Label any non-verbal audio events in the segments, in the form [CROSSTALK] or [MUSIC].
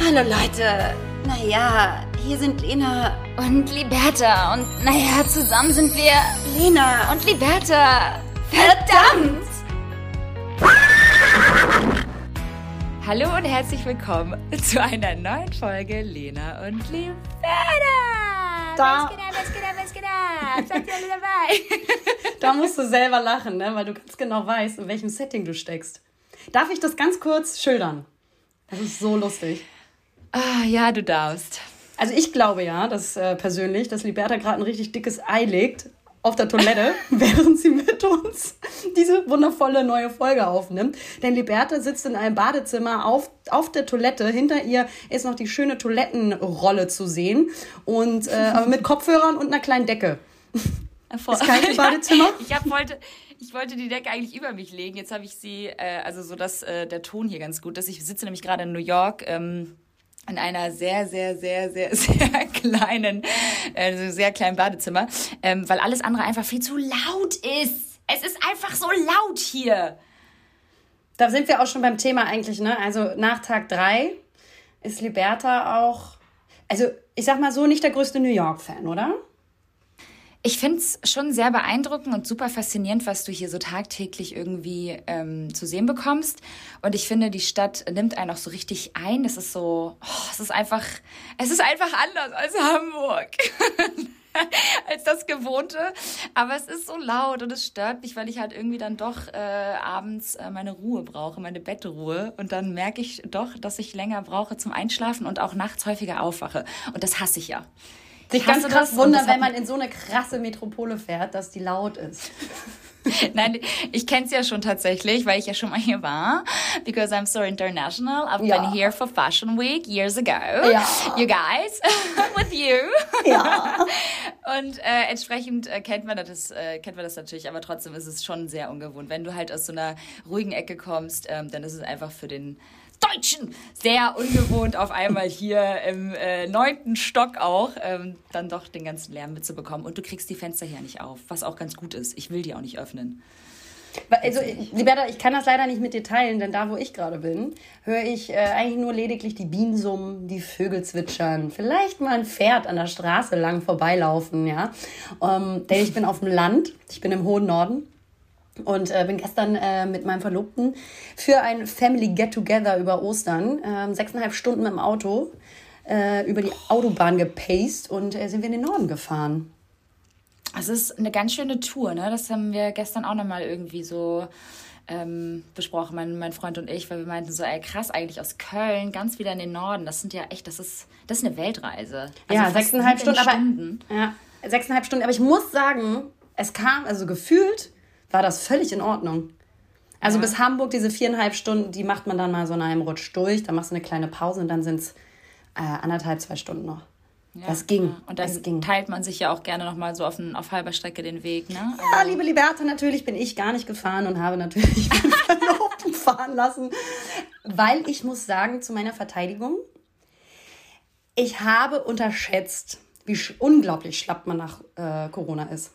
Hallo Leute. Naja, hier sind Lena und Liberta. Und naja, zusammen sind wir Lena und Liberta. Verdammt! Hallo und herzlich willkommen zu einer neuen Folge Lena und Liberta. Da- Was geht ab, was geht ab, was geht ab? Seid ihr alle dabei? Da musst du selber lachen, ne? weil du ganz genau weißt, in welchem Setting du steckst. Darf ich das ganz kurz schildern? Das ist so lustig. Ah, ja, du darfst. Also ich glaube ja, dass äh, persönlich, dass Liberta gerade ein richtig dickes Ei legt auf der Toilette, [LAUGHS] während sie mit uns diese wundervolle neue Folge aufnimmt. Denn Liberta sitzt in einem Badezimmer auf, auf der Toilette. Hinter ihr ist noch die schöne Toilettenrolle zu sehen. Und äh, aber mit [LAUGHS] Kopfhörern und einer kleinen Decke. Ist kalt [LAUGHS] im Badezimmer? Ich hab, wollte, ich wollte die Decke eigentlich über mich legen. Jetzt habe ich sie, äh, also so dass äh, der Ton hier ganz gut ist. Ich sitze nämlich gerade in New York. Ähm, in einer sehr, sehr, sehr, sehr, [LAUGHS] sehr kleinen, äh, sehr kleinen Badezimmer, ähm, weil alles andere einfach viel zu laut ist. Es ist einfach so laut hier. Da sind wir auch schon beim Thema eigentlich, ne? Also nach Tag drei ist Liberta auch, also ich sag mal so, nicht der größte New York-Fan, oder? Ich finde es schon sehr beeindruckend und super faszinierend, was du hier so tagtäglich irgendwie ähm, zu sehen bekommst. Und ich finde, die Stadt nimmt einen auch so richtig ein. Es ist so, oh, es ist einfach, es ist einfach anders als Hamburg. [LAUGHS] als das Gewohnte. Aber es ist so laut und es stört mich, weil ich halt irgendwie dann doch äh, abends äh, meine Ruhe brauche, meine Bettruhe. Und dann merke ich doch, dass ich länger brauche zum Einschlafen und auch nachts häufiger aufwache. Und das hasse ich ja. Sich Ich ganz krass wundern, wenn man in so eine krasse Metropole fährt, dass die laut ist. [LAUGHS] Nein, ich kenne es ja schon tatsächlich, weil ich ja schon mal hier war. Because I'm so international. I've Ja. been here for Fashion Week years ago. Ja. You guys, [LAUGHS] with you. Ja. [LAUGHS] Und äh, entsprechend äh, kennt man das, äh, kennt man das natürlich, aber trotzdem ist es schon sehr ungewohnt. Wenn du halt aus so einer ruhigen Ecke kommst, ähm, dann ist es einfach für den Deutschen sehr ungewohnt, auf einmal hier im äh, neunten Stock auch ähm, dann doch den ganzen Lärm mitzubekommen. Und du kriegst die Fenster hier nicht auf, was auch ganz gut ist. Ich will die auch nicht öffnen. Also, Liberta, ich kann das leider nicht mit dir teilen, denn da, wo ich gerade bin, höre ich äh, eigentlich nur lediglich die Bienen summen, die Vögel zwitschern, vielleicht mal ein Pferd an der Straße lang vorbeilaufen, ja. Ähm, denn ich bin auf dem Land, ich bin im hohen Norden. Und äh, bin gestern äh, mit meinem Verlobten für ein Family Get-Together über Ostern ähm, sechseinhalb Stunden mit dem Auto äh, über die Autobahn gepaced und äh, sind wir in den Norden gefahren. Es ist eine ganz schöne Tour, ne? Das haben wir gestern auch nochmal irgendwie so ähm, besprochen, mein, mein Freund und ich, weil wir meinten so, ey, krass, eigentlich aus Köln ganz wieder in den Norden. Das sind ja echt, das ist, das ist eine Weltreise. Also ja, sechseinhalb Stunden, Stunden. aber ja, sechseinhalb Stunden. Aber ich muss sagen, es kam, also gefühlt war das völlig in Ordnung. Also Ja. bis Hamburg, diese viereinhalb Stunden, die macht man dann mal so in einem Rutsch durch. Dann machst du eine kleine Pause und dann sind es äh, anderthalb, zwei Stunden noch. Ja, das ging. ja. Und dann das ging. teilt man sich ja auch gerne nochmal so auf, ein, auf halber Strecke den Weg, ne? Ja, liebe Liberta, natürlich bin ich gar nicht gefahren und habe natürlich [LAUGHS] meinen Verlobten fahren lassen. Weil ich muss sagen, zu meiner Verteidigung, ich habe unterschätzt, wie sch unglaublich schlapp man nach äh, Corona ist.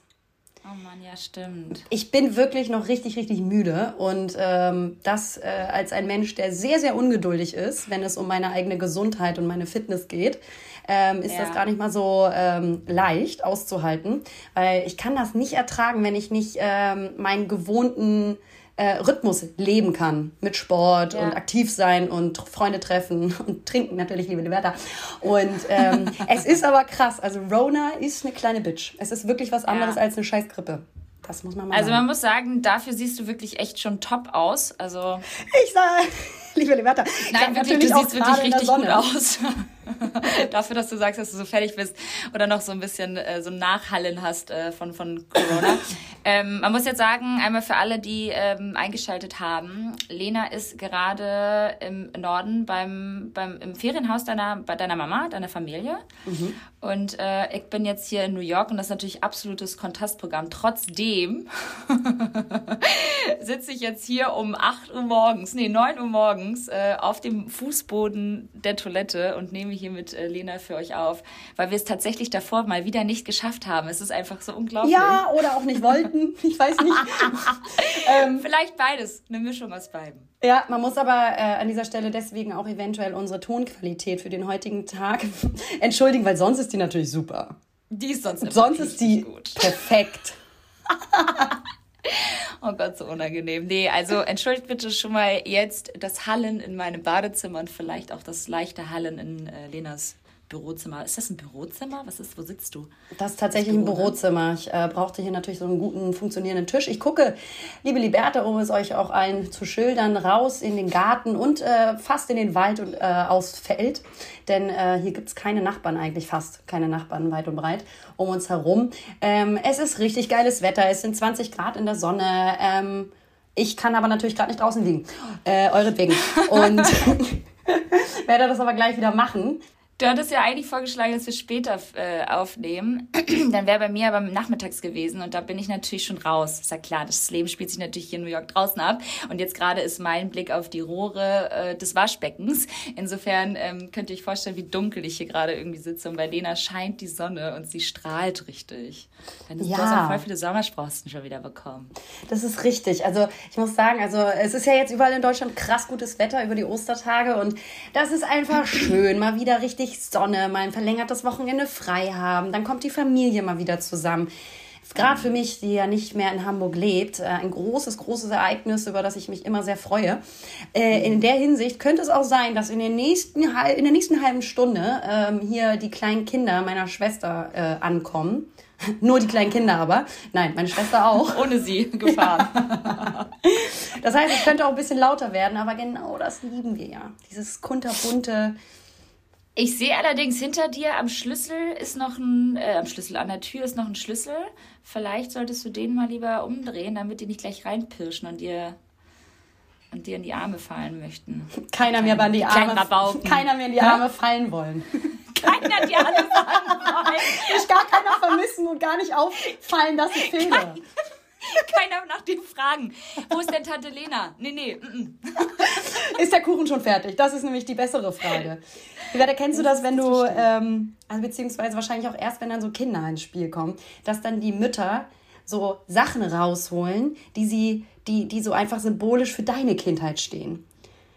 Oh Mann, ja, stimmt. Ich bin wirklich noch richtig, richtig müde und ähm, das äh, als ein Mensch, der sehr, sehr ungeduldig ist, wenn es um meine eigene Gesundheit und meine Fitness geht, ähm, ist Ja. das gar nicht mal so ähm, leicht auszuhalten, weil ich kann das nicht ertragen, wenn ich nicht ähm, meinen gewohnten äh, Rhythmus leben kann mit Sport Ja. und aktiv sein und Freunde treffen [LAUGHS] und trinken natürlich, liebe Liberta. Und ähm, [LAUGHS] es ist aber krass, also Rona ist eine kleine Bitch. Es ist wirklich was anderes Ja. als eine Scheißgrippe. Das muss man mal Also sagen. man muss sagen, dafür siehst du wirklich echt schon top aus. Also Ich sage, [LAUGHS] liebe Liberta, Nein, wirklich, du siehst wirklich richtig gut aus. [LAUGHS] Dafür, dass du sagst, dass du so fertig bist oder noch so ein bisschen äh, so ein Nachhallen hast äh, von, von Corona. [LAUGHS] ähm, man muss jetzt sagen, einmal für alle, die ähm, eingeschaltet haben, Lena ist gerade im Norden beim, beim, im Ferienhaus deiner, bei deiner Mama, deiner Familie. Und äh, ich bin jetzt hier in New York und das ist natürlich absolutes Kontrastprogramm. Trotzdem sitze ich jetzt hier um 8 Uhr morgens, nee, 9 Uhr morgens äh, auf dem Fußboden der Toilette und nehme hier mit äh, Lena für euch auf, weil wir es tatsächlich davor mal wieder nicht geschafft haben. Es ist einfach so unglaublich. Ja, oder auch nicht wollten. [LAUGHS] Ich weiß nicht. [LAUGHS] ähm, Vielleicht beides, eine Mischung aus beiden. Ja, man muss aber äh, an dieser Stelle deswegen auch eventuell unsere Tonqualität für den heutigen Tag [LAUGHS] entschuldigen, weil sonst ist die natürlich super. Die ist sonst Sonst ist die gut. perfekt. Oh Gott, so unangenehm. Nee, also entschuldigt bitte schon mal jetzt das Hallen in meinem Badezimmer und vielleicht auch das leichte Hallen in äh, Lenas Bürozimmer. Ist das ein Bürozimmer? Was ist, wo sitzt du? Das ist tatsächlich Büro, ein Bürozimmer. Ich äh, brauchte hier natürlich so einen guten, funktionierenden Tisch. Ich gucke, liebe Liberta, um es euch auch allen zu schildern, raus in den Garten und äh, fast in den Wald und äh, aufs Feld. Denn äh, hier gibt es keine Nachbarn eigentlich, fast keine Nachbarn weit und breit um uns herum. Ähm, es ist richtig geiles Wetter. Es sind 20 Grad in der Sonne. Ähm, ich kann aber natürlich gerade nicht draußen liegen. Äh, euretwegen. [LAUGHS] Und [LAUGHS] werde das aber gleich wieder machen. Du hattest ja eigentlich vorgeschlagen, dass wir später äh, aufnehmen. [CLEARS THROAT] Dann wäre bei mir aber nachmittags gewesen und da bin ich natürlich schon raus. Ist ja klar, das Leben spielt sich natürlich hier in New York draußen ab. Und jetzt gerade ist mein Blick auf die Rohre äh, des Waschbeckens. Insofern ähm, könnt ihr euch vorstellen, wie dunkel ich hier gerade irgendwie sitze. Und bei Lena scheint die Sonne und sie strahlt richtig. Dann ist ja. du auch voll viele Sommersprossen schon wieder bekommen. Das ist richtig. Also ich muss sagen, also es ist ja jetzt überall in Deutschland krass gutes Wetter über die Ostertage und das ist einfach schön, mal wieder richtig richtig Sonne, mal ein verlängertes Wochenende frei haben. Dann kommt die Familie mal wieder zusammen. Gerade für mich, die ja nicht mehr in Hamburg lebt, äh, ein großes, großes Ereignis, über das ich mich immer sehr freue. Äh, in der Hinsicht könnte es auch sein, dass in, den nächsten, in der nächsten halben Stunde ähm, hier die kleinen Kinder meiner Schwester äh, ankommen. [LAUGHS] Nur die kleinen Kinder aber. Nein, meine Schwester auch. [LAUGHS] Ohne sie gefahren. [LAUGHS] das heißt, es könnte auch ein bisschen lauter werden, aber genau das lieben wir ja. Dieses kunterbunte, ich sehe allerdings hinter dir am Schlüssel ist noch ein, äh, am Schlüssel an der Tür ist noch ein Schlüssel. Vielleicht solltest du den mal lieber umdrehen, damit die nicht gleich reinpirschen und dir und dir in die Arme fallen möchten. Keiner mehr an die Arme, [LAUGHS] keiner mehr in [LAUGHS] die Arme fallen wollen. keiner die Arme fallen wollen. Ich gar keiner vermissen und gar nicht auffallen, dass ich fehle. Kein, [LAUGHS] keiner nach dir fragen. Wo ist denn Tante Lena? Nee, nee. Mm -mm. [LAUGHS] Ist der Kuchen schon fertig? Das ist nämlich die bessere Frage. Wie weit kennst du das, wenn du, ähm, also beziehungsweise wahrscheinlich auch erst, wenn dann so Kinder ins Spiel kommen, dass dann die Mütter so Sachen rausholen, die sie, die, die so einfach symbolisch für deine Kindheit stehen.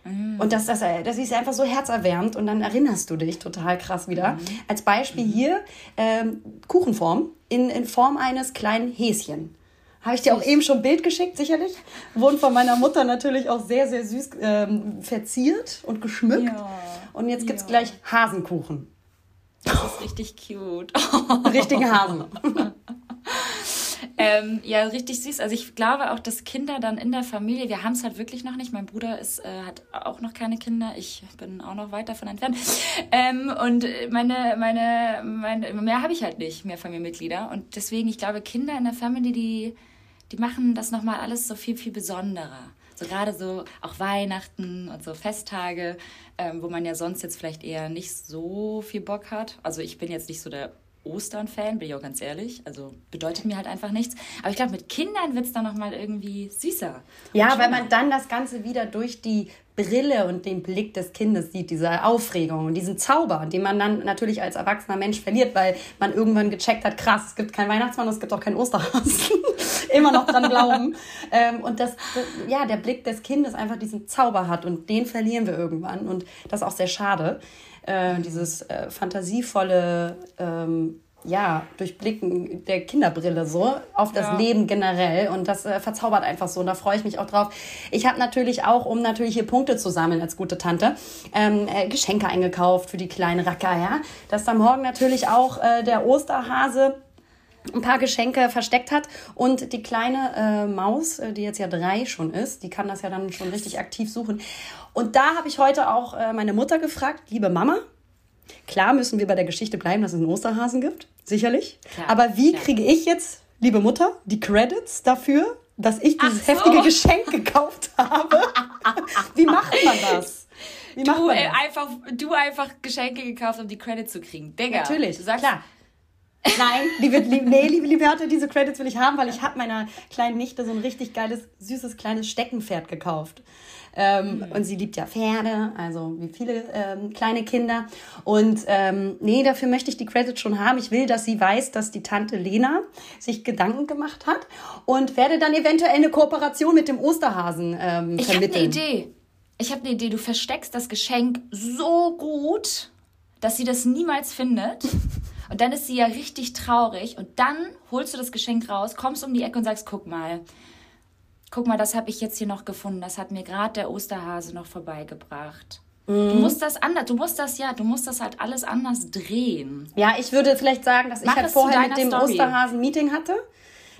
Mhm. Und das, das, das ist einfach so herzerwärmend und dann erinnerst du dich total krass wieder. Mhm. Als Beispiel mhm. hier ähm, Kuchenform in, in Form eines kleinen Häschen. Habe ich dir auch eben schon ein Bild geschickt, sicherlich. Wurden von meiner Mutter natürlich auch sehr, sehr süß ähm, verziert und geschmückt. Ja. Und jetzt gibt es ja. gleich Hasenkuchen. Das ist richtig cute. [LAUGHS] Richtige Hasen. ähm, ja, richtig süß. Also ich glaube auch, dass Kinder dann in der Familie, wir haben es halt wirklich noch nicht. Mein Bruder ist, äh, hat auch noch keine Kinder. Ich bin auch noch weit davon entfernt. Ähm, und meine, meine, meine, mehr habe ich halt nicht, mehr Familienmitglieder. Und deswegen, ich glaube, Kinder in der Familie, die, die machen das nochmal alles so viel, viel besonderer. So gerade so auch Weihnachten und so Festtage, ähm, wo man ja sonst jetzt vielleicht eher nicht so viel Bock hat. Also ich bin jetzt nicht so der Ostern-Fan, bin ich auch ganz ehrlich. Also bedeutet mir halt einfach nichts. Aber ich glaube, mit Kindern wird es dann nochmal irgendwie süßer. Ja, weil man dann das Ganze wieder durch die Brille und den Blick des Kindes sieht, diese Aufregung und diesen Zauber, den man dann natürlich als erwachsener Mensch verliert, weil man irgendwann gecheckt hat, krass, es gibt keinen Weihnachtsmann, es gibt auch keinen Osterhasen. [LAUGHS] Immer noch dran glauben. ähm, und das, ja, der Blick des Kindes einfach diesen Zauber hat und den verlieren wir irgendwann und das ist auch sehr schade. Äh, dieses äh, fantasievolle ähm, ja, Durchblicken der Kinderbrille so auf das ja. Leben generell und das äh, verzaubert einfach so und da freue ich mich auch drauf. Ich habe natürlich auch, um natürlich hier Punkte zu sammeln als gute Tante, ähm, äh, Geschenke eingekauft für die kleinen Racker, ja, dass da morgen natürlich auch äh, der Osterhase ein paar Geschenke versteckt hat und die kleine äh, Maus, äh, die jetzt ja drei schon ist, die kann das ja dann schon richtig aktiv suchen. Und da habe ich heute auch äh, meine Mutter gefragt, liebe Mama, Klar müssen wir bei der Geschichte bleiben, dass es einen Osterhasen gibt, sicherlich. Klar, Aber wie klar. kriege ich jetzt, liebe Mutter, die Credits dafür, dass ich dieses so. heftige Geschenk [LAUGHS] gekauft habe? wie macht man das? Wie du, äh, einfach, du einfach Geschenke gekauft, um die Credits zu kriegen. Digga, Natürlich, du sagst, klar. Nein, [LAUGHS] liebe, liebe, nee, liebe Liberta, diese Credits will ich haben, weil ich habe meiner kleinen Nichte so ein richtig geiles, süßes, kleines Steckenpferd gekauft. Ähm, mhm. Und sie liebt ja Pferde, also wie viele ähm, kleine Kinder. Und ähm, nee, dafür möchte ich die Credits schon haben. Ich will, dass sie weiß, dass die Tante Lena sich Gedanken gemacht hat und werde dann eventuell eine Kooperation mit dem Osterhasen ähm, ich vermitteln. Ich habe eine Idee. Ich habe eine Idee. Du versteckst das Geschenk so gut, dass sie das niemals findet. [LAUGHS] Und dann ist sie ja richtig traurig. Und dann holst du das Geschenk raus, kommst um die Ecke und sagst, guck mal, guck mal, das habe ich jetzt hier noch gefunden. Das hat mir gerade der Osterhase noch vorbeigebracht. Mhm. Du musst das anders, du musst das ja, du musst das halt alles anders drehen. Ja, ich würde vielleicht sagen, dass Mach ich halt vorher mit dem Story. Osterhasen Meeting hatte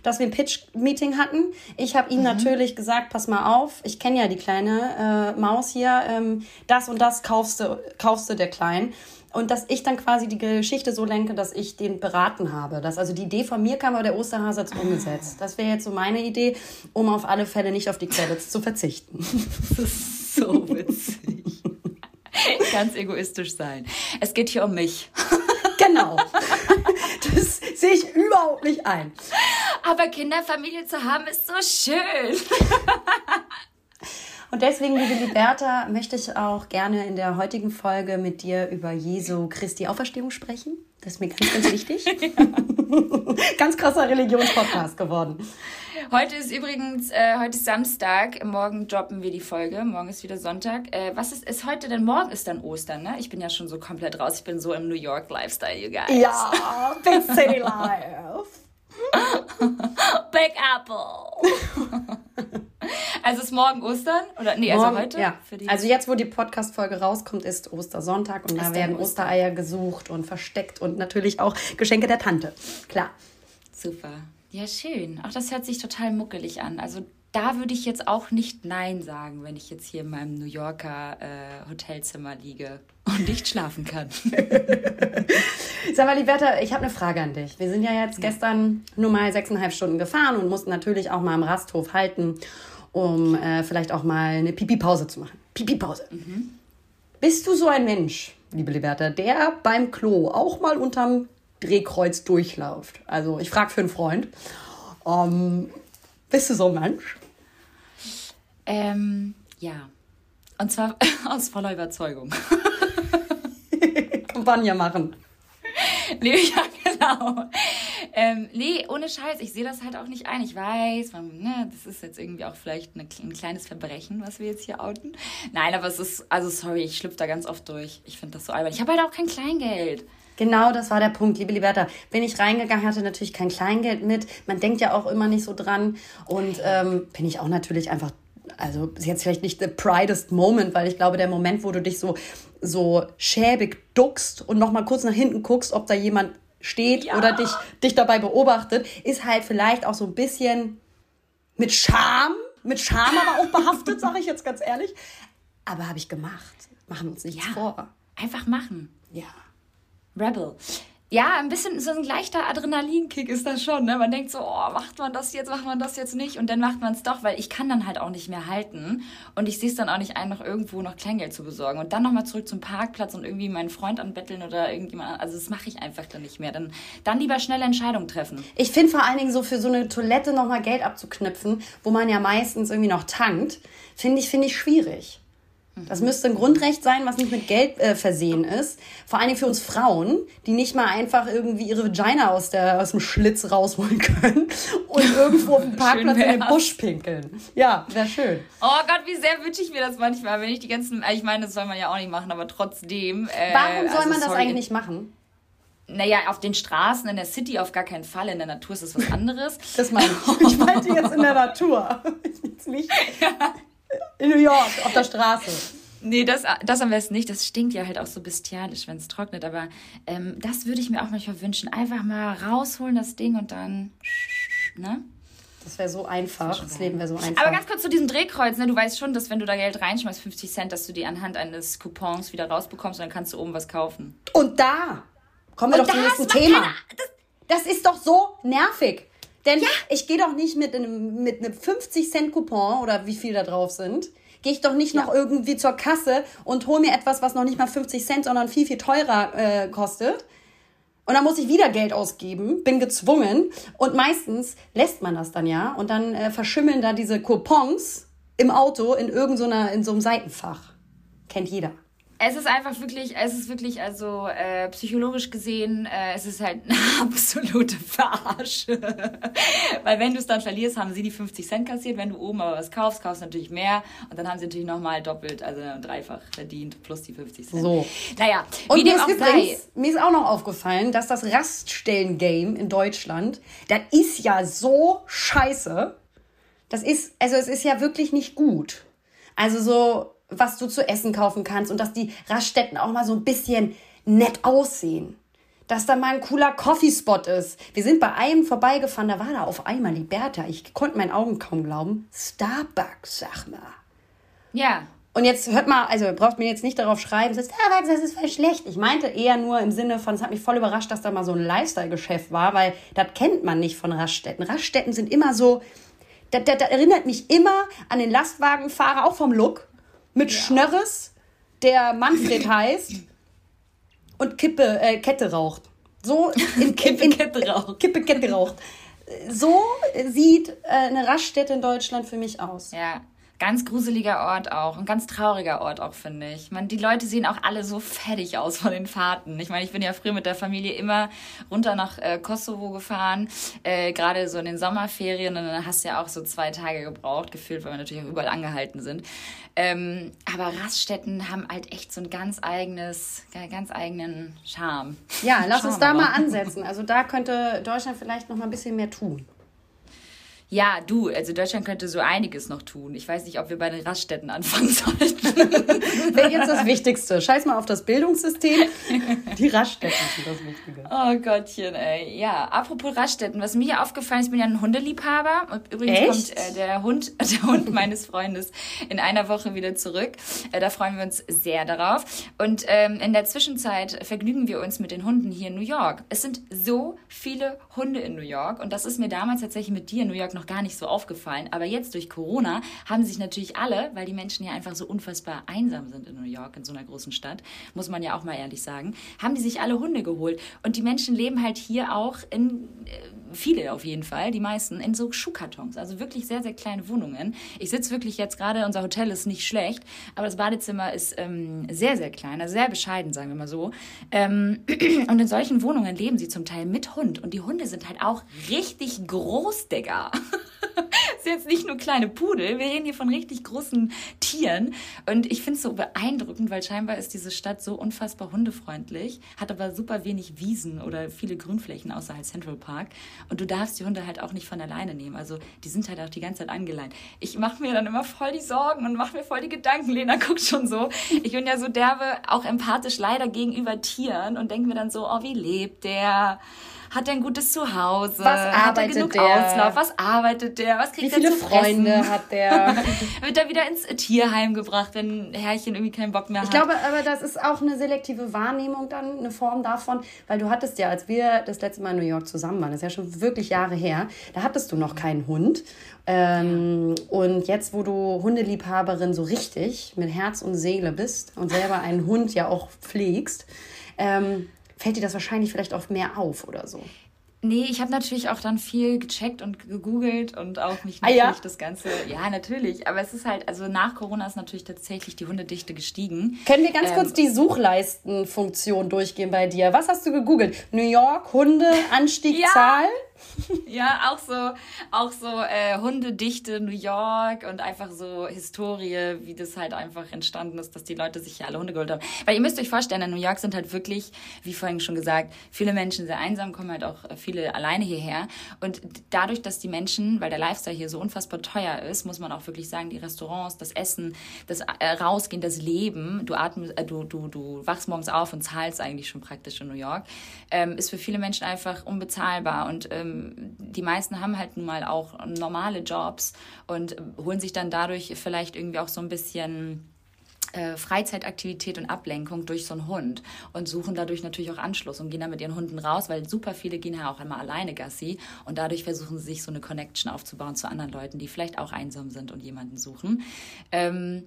dass wir ein Pitch-Meeting hatten. Ich habe ihm mhm. natürlich gesagt, pass mal auf, ich kenne ja die kleine äh, Maus hier, ähm, das und das kaufst du, kaufst du der Kleinen. Und dass ich dann quasi die Geschichte so lenke, dass ich den beraten habe. Dass also die Idee von mir kam, aber der Osterhase hat es umgesetzt. Das wäre jetzt so meine Idee, um auf alle Fälle nicht auf die Credits zu verzichten. [LAUGHS] Das ist so witzig. [LAUGHS] Ganz egoistisch sein. Es geht hier um mich. [LAUGHS] Genau. Das sehe ich überhaupt nicht ein. Aber Kinderfamilie zu haben ist so schön. Und deswegen, liebe Liberta, möchte ich auch gerne in der heutigen Folge mit dir über Jesu Christi Auferstehung sprechen. Das ist mir ganz, ganz wichtig. [LAUGHS] [LAUGHS] ganz krasser Religionspodcast geworden. Heute ist übrigens, äh, heute ist Samstag, morgen droppen wir die Folge, morgen ist wieder Sonntag. Äh, was ist, ist heute denn? Morgen ist dann Ostern, ne? Ich bin ja schon so komplett raus, ich bin so im New York Lifestyle, you guys. Ja, [LAUGHS] Big City Life. [LAUGHS] Big Apple. also ist morgen Ostern? Oder nee, also morgen, also heute? Ja. also jetzt, wo die Podcast-Folge rauskommt, ist Ostersonntag und ist da werden Oster. Ostereier gesucht und versteckt und natürlich auch Geschenke der Tante. Klar. Super. Ja, schön. Auch das hört sich total muckelig an. Also da würde ich jetzt auch nicht Nein sagen, wenn ich jetzt hier in meinem New Yorker äh, Hotelzimmer liege und nicht schlafen kann. [LAUGHS] Sag mal, Liberta, ich habe eine Frage an dich. Wir sind ja jetzt ja. gestern nur mal sechseinhalb Stunden gefahren und mussten natürlich auch mal am Rasthof halten, um äh, vielleicht auch mal eine Pipi-Pause zu machen. Pipi-Pause. Mhm. Bist du so ein Mensch, liebe Liberta, der beim Klo auch mal unterm Drehkreuz durchläuft? Also ich frage für einen Freund. Ähm, bist du so ein Mensch? Ähm, ja. Und zwar [LAUGHS] aus voller Überzeugung. [LAUGHS] Kampagne machen. [LAUGHS] Nee, ja, genau. Ähm, nee, ohne Scheiß, ich sehe das halt auch nicht ein. Ich weiß, man, ne, das ist jetzt irgendwie auch vielleicht eine, ein kleines Verbrechen, was wir jetzt hier outen. Nein, aber es ist, also sorry, ich schlüpfe da ganz oft durch. Ich finde das so albern. Ich habe halt auch kein Kleingeld. Genau, das war der Punkt, liebe Liberta. Bin ich reingegangen, hatte natürlich kein Kleingeld mit. Man denkt ja auch immer nicht so dran. Und ähm, bin ich auch natürlich einfach also ist jetzt vielleicht nicht the proudest moment, weil ich glaube, der Moment, wo du dich so, so schäbig duckst und nochmal kurz nach hinten guckst, ob da jemand steht ja. oder dich, dich dabei beobachtet, ist halt vielleicht auch so ein bisschen mit Scham, mit Scham aber auch behaftet, sage ich jetzt ganz ehrlich. Aber habe ich gemacht. Machen wir uns nichts ja. vor. Einfach machen. Ja. Rebel. Ja, ein bisschen so ein leichter Adrenalinkick ist das schon. Ne? Man denkt so, oh, macht man das jetzt, macht man das jetzt nicht? Und dann macht man es doch, weil ich kann dann halt auch nicht mehr halten. Und ich sehe es dann auch nicht ein, noch irgendwo noch Kleingeld zu besorgen. Und dann nochmal zurück zum Parkplatz und irgendwie meinen Freund anbetteln oder irgendjemand. Also das mache ich einfach dann nicht mehr. Dann, dann lieber schnelle Entscheidungen treffen. Ich finde vor allen Dingen so für so eine Toilette nochmal Geld abzuknüpfen, wo man ja meistens irgendwie noch tankt, finde ich, finde ich schwierig. Das müsste ein Grundrecht sein, was nicht mit Geld äh, versehen ist. Vor allen Dingen für uns Frauen, die nicht mal einfach irgendwie ihre Vagina aus, der, aus dem Schlitz rausholen können [LAUGHS] und irgendwo auf dem Parkplatz in den Busch pinkeln. Ja, wäre schön. Oh Gott, wie sehr wünsche ich mir das manchmal, wenn ich die ganzen. Ich meine, das soll man ja auch nicht machen, aber trotzdem. Äh, Warum soll also, man das sorry, eigentlich nicht machen? Naja, auf den Straßen, in der City auf gar keinen Fall. In der Natur ist das was anderes. Das meine ich. Ich meinte jetzt in der [LAUGHS] Natur. [LAUGHS] Jetzt nicht. Ja. In New York, auf der Straße. Nee, das, das am besten nicht. Das stinkt ja halt auch so bestialisch, wenn es trocknet. Aber ähm, das würde ich mir auch manchmal wünschen. Einfach mal rausholen, das Ding und dann. Ne? Das wäre so einfach. Das, Leben wäre so einfach. Aber ganz kurz zu diesem Drehkreuz. Ne? Du weißt schon, dass wenn du da Geld reinschmeißt, 50 Cent, dass du die anhand eines Coupons wieder rausbekommst und dann kannst du oben was kaufen. Und da kommen wir und doch zum nächsten Thema. Keine, das, das ist doch so nervig. Denn ja. ich gehe doch nicht mit einem, mit einem 50 Cent Coupon oder wie viel da drauf sind, gehe ich doch nicht ja. noch irgendwie zur Kasse und hole mir etwas, was noch nicht mal 50 Cent, sondern viel, viel teurer äh, kostet. Und dann muss ich wieder Geld ausgeben, bin gezwungen. Und meistens lässt man das dann ja. Und dann äh, verschimmeln da diese Coupons im Auto in irgendeiner, in so einem Seitenfach. Kennt jeder. Es ist einfach wirklich, es ist wirklich, also äh, psychologisch gesehen, äh, es ist halt [LAUGHS] eine absolute Verarsche. Weil wenn du es dann verlierst, haben sie die 50 Cent kassiert. Wenn du oben aber was kaufst, kaufst du natürlich mehr. Und dann haben sie natürlich nochmal doppelt, also dreifach verdient, plus die 50 Cent. So. Naja, und mir ist, übrigens, mir ist auch noch aufgefallen, dass das Raststellen-Game in Deutschland, das ist ja so scheiße. Das ist, also es ist ja wirklich nicht gut. Also so, was du zu essen kaufen kannst und dass die Raststätten auch mal so ein bisschen nett aussehen. Dass da mal ein cooler Coffeespot ist. Wir sind bei einem vorbeigefahren, da war da auf einmal Liberta. Ich konnte meinen Augen kaum glauben. Starbucks, sag mal. Ja. Und jetzt hört mal, also braucht mir jetzt nicht darauf schreiben, Starbucks, das ist voll schlecht. Ich meinte eher nur im Sinne von, es hat mich voll überrascht, dass da mal so ein Lifestyle-Geschäft war, weil das kennt man nicht von Raststätten. Raststätten sind immer so, das, das, das erinnert mich immer an den Lastwagenfahrer, auch vom Look mit ja. Schnörres, der Manfred [LAUGHS] heißt und Kippe, äh, Kette raucht. So [LAUGHS] in, Kippe, in, Kette raucht. Kippe, Kette raucht. So sieht äh, eine Raststätte in Deutschland für mich aus. Ja. Ganz gruseliger Ort auch. Ein ganz trauriger Ort auch, finde ich. Man, die Leute sehen auch alle so fertig aus von den Fahrten. Ich meine, ich bin ja früher mit der Familie immer runter nach äh, Kosovo gefahren, äh, gerade so in den Sommerferien. Und dann hast du ja auch so zwei Tage gebraucht, gefühlt, weil wir natürlich auch überall angehalten sind. Ähm, aber Raststätten haben halt echt so ein ganz eigenes, ganz eigenen Charme. Ja, lass Charme uns da mal ansetzen. Also da könnte Deutschland vielleicht noch mal ein bisschen mehr tun. Ja, du, also Deutschland könnte so einiges noch tun. Ich weiß nicht, ob wir bei den Raststätten anfangen [LAUGHS] sollten. Wäre jetzt das Wichtigste. Scheiß mal auf das Bildungssystem. Die Raststätten sind das Wichtige. Oh Gottchen, ey. Ja, apropos Raststätten, was mir hier aufgefallen ist, ich bin ja ein Hundeliebhaber. Und übrigens Echt? kommt äh, der Hund, [LAUGHS] der Hund meines Freundes in einer Woche wieder zurück. Äh, da freuen wir uns sehr darauf. Und ähm, in der Zwischenzeit vergnügen wir uns mit den Hunden hier in New York. Es sind so viele Hunde in New York. Und das ist mir damals tatsächlich mit dir in New York noch gar nicht so aufgefallen. Aber jetzt durch Corona haben sich natürlich alle, weil die Menschen ja einfach so unfassbar einsam sind in New York, in so einer großen Stadt, muss man ja auch mal ehrlich sagen, haben die sich alle Hunde geholt. Und die Menschen leben halt hier auch in, äh, viele auf jeden Fall, die meisten, in so Schuhkartons. Also wirklich sehr, sehr kleine Wohnungen. Ich sitze wirklich jetzt gerade, unser Hotel ist nicht schlecht, aber das Badezimmer ist ähm, sehr, sehr klein, also sehr bescheiden, sagen wir mal so. Ähm, [CLEARS THROAT] und in solchen Wohnungen leben sie zum Teil mit Hund. Und die Hunde sind halt auch richtig groß, Digga. [LAUGHS] [LAUGHS] das sind jetzt nicht nur kleine Pudel, wir reden hier von richtig großen Tieren. Und ich finde es so beeindruckend, weil scheinbar ist diese Stadt so unfassbar hundefreundlich, hat aber super wenig Wiesen oder viele Grünflächen außer halt Central Park. Und du darfst die Hunde halt auch nicht von alleine nehmen. Also die sind halt auch die ganze Zeit angeleint. Ich mache mir dann immer voll die Sorgen und mache mir voll die Gedanken. Lena [LAUGHS] guckt schon so. Ich bin ja so derbe, auch empathisch leider gegenüber Tieren und denke mir dann so, oh, wie lebt der? Hat er ein gutes Zuhause? Was arbeitet genug der? Auslauf? Was arbeitet der? Was kriegt Wie viele Freunde essen? hat der? [LAUGHS] Wird er wieder ins Tierheim gebracht, wenn Herrchen irgendwie keinen Bock mehr hat? Ich glaube, aber das ist auch eine selektive Wahrnehmung dann, eine Form davon, weil du hattest ja, als wir das letzte Mal in New York zusammen waren, das ist ja schon wirklich Jahre her, da hattest du noch keinen Hund. Ähm, und jetzt, wo du Hundeliebhaberin so richtig mit Herz und Seele bist und selber einen Hund ja auch pflegst, ähm, fällt dir das wahrscheinlich vielleicht auch mehr auf oder so. Nee, ich habe natürlich auch dann viel gecheckt und gegoogelt und auch mich natürlich ah, ja? das Ganze. Ja, natürlich. Aber es ist halt, also nach Corona ist natürlich tatsächlich die Hundedichte gestiegen. Können wir ganz ähm, kurz die Suchleistenfunktion durchgehen bei dir? Was hast du gegoogelt? New York, Hunde, Anstieg, ja. Zahl? [LAUGHS] ja, auch so, auch so äh, Hundedichte New York und einfach so Historie, wie das halt einfach entstanden ist, dass die Leute sich hier alle Hunde geholt haben. Weil ihr müsst euch vorstellen, in New York sind halt wirklich, wie vorhin schon gesagt, viele Menschen sehr einsam, kommen halt auch viele alleine hierher. Und dadurch, dass die Menschen, weil der Lifestyle hier so unfassbar teuer ist, muss man auch wirklich sagen, die Restaurants, das Essen, das äh, Rausgehen, das Leben, du atmest, äh, du, du, du wachst morgens auf und zahlst eigentlich schon praktisch in New York, ähm, ist für viele Menschen einfach unbezahlbar und ähm, ähm, die meisten haben halt nun mal auch normale Jobs und holen sich dann dadurch vielleicht irgendwie auch so ein bisschen äh, Freizeitaktivität und Ablenkung durch so einen Hund und suchen dadurch natürlich auch Anschluss und gehen dann mit ihren Hunden raus, weil super viele gehen ja auch einmal alleine Gassi und dadurch versuchen sie sich so eine Connection aufzubauen zu anderen Leuten, die vielleicht auch einsam sind und jemanden suchen. Ähm,